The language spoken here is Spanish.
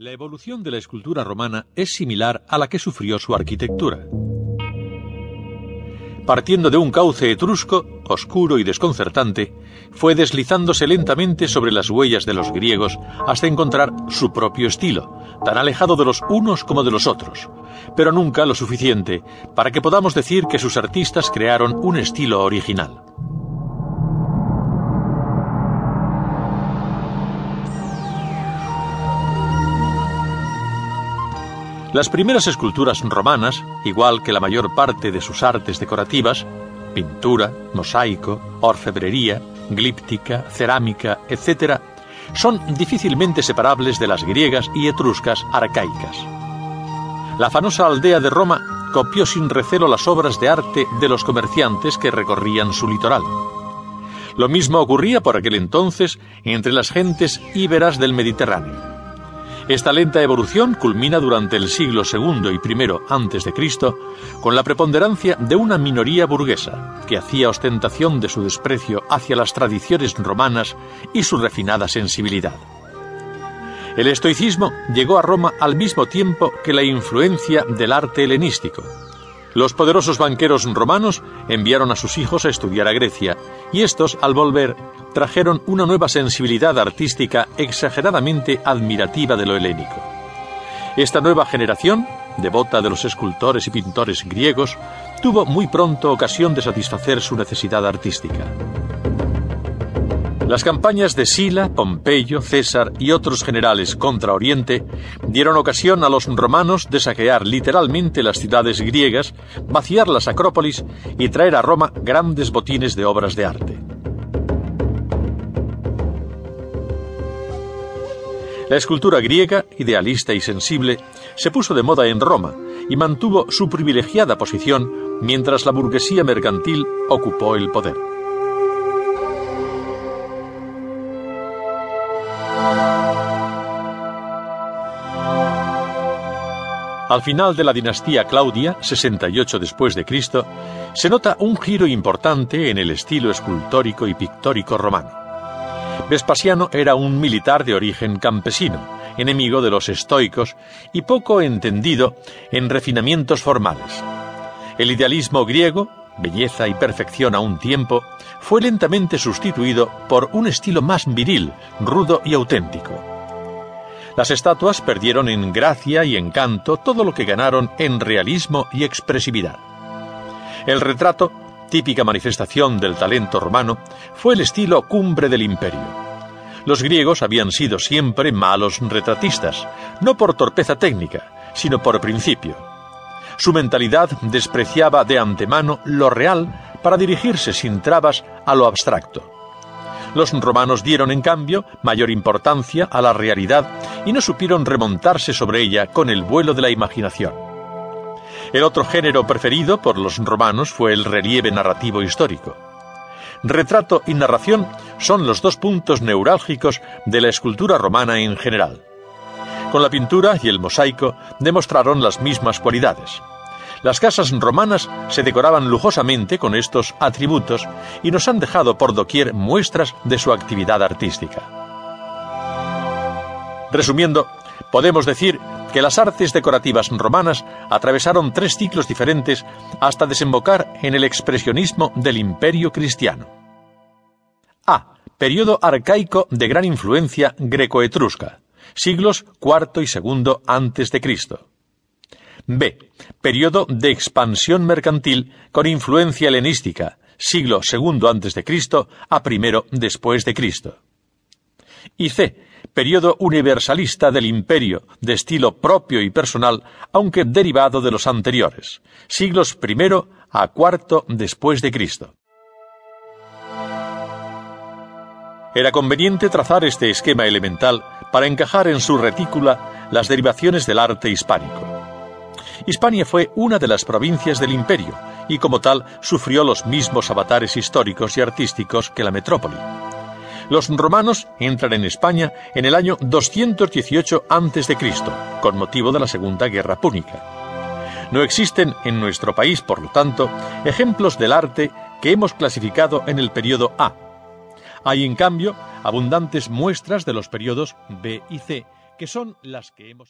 La evolución de la escultura romana es similar a la que sufrió su arquitectura. Partiendo de un cauce etrusco, oscuro y desconcertante, fue deslizándose lentamente sobre las huellas de los griegos hasta encontrar su propio estilo, tan alejado de los unos como de los otros, pero nunca lo suficiente para que podamos decir que sus artistas crearon un estilo original. Las primeras esculturas romanas, igual que la mayor parte de sus artes decorativas, pintura, mosaico, orfebrería, glíptica, cerámica, etc., son difícilmente separables de las griegas y etruscas arcaicas. La famosa aldea de Roma copió sin recelo las obras de arte de los comerciantes que recorrían su litoral. Lo mismo ocurría por aquel entonces entre las gentes íberas del Mediterráneo. Esta lenta evolución culmina durante el siglo II y I Cristo con la preponderancia de una minoría burguesa que hacía ostentación de su desprecio hacia las tradiciones romanas y su refinada sensibilidad. El estoicismo llegó a Roma al mismo tiempo que la influencia del arte helenístico. Los poderosos banqueros romanos enviaron a sus hijos a estudiar a Grecia, y estos, al volver, trajeron una nueva sensibilidad artística exageradamente admirativa de lo helénico. Esta nueva generación, devota de los escultores y pintores griegos, tuvo muy pronto ocasión de satisfacer su necesidad artística. Las campañas de Sila, Pompeyo, César y otros generales contra Oriente dieron ocasión a los romanos de saquear literalmente las ciudades griegas, vaciar las acrópolis y traer a Roma grandes botines de obras de arte. La escultura griega, idealista y sensible, se puso de moda en Roma y mantuvo su privilegiada posición mientras la burguesía mercantil ocupó el poder. Al final de la dinastía Claudia, 68 después de Cristo, se nota un giro importante en el estilo escultórico y pictórico romano. Vespasiano era un militar de origen campesino, enemigo de los estoicos y poco entendido en refinamientos formales. El idealismo griego, belleza y perfección a un tiempo, fue lentamente sustituido por un estilo más viril, rudo y auténtico. Las estatuas perdieron en gracia y encanto todo lo que ganaron en realismo y expresividad. El retrato típica manifestación del talento romano, fue el estilo cumbre del imperio. Los griegos habían sido siempre malos retratistas, no por torpeza técnica, sino por principio. Su mentalidad despreciaba de antemano lo real para dirigirse sin trabas a lo abstracto. Los romanos dieron, en cambio, mayor importancia a la realidad y no supieron remontarse sobre ella con el vuelo de la imaginación. El otro género preferido por los romanos fue el relieve narrativo histórico. Retrato y narración son los dos puntos neurálgicos de la escultura romana en general. Con la pintura y el mosaico demostraron las mismas cualidades. Las casas romanas se decoraban lujosamente con estos atributos y nos han dejado por doquier muestras de su actividad artística. Resumiendo, podemos decir que las artes decorativas romanas atravesaron tres ciclos diferentes hasta desembocar en el expresionismo del imperio cristiano. A. Periodo arcaico de gran influencia greco-etrusca, siglos IV y II Cristo. B. Periodo de expansión mercantil con influencia helenística, siglo II Cristo a I después de Cristo. Y C periodo universalista del imperio, de estilo propio y personal, aunque derivado de los anteriores, siglos I a IV después de Cristo. Era conveniente trazar este esquema elemental para encajar en su retícula las derivaciones del arte hispánico. Hispania fue una de las provincias del imperio y como tal sufrió los mismos avatares históricos y artísticos que la metrópoli. Los romanos entran en España en el año 218 a.C., con motivo de la Segunda Guerra Púnica. No existen en nuestro país, por lo tanto, ejemplos del arte que hemos clasificado en el periodo A. Hay, en cambio, abundantes muestras de los periodos B y C, que son las que hemos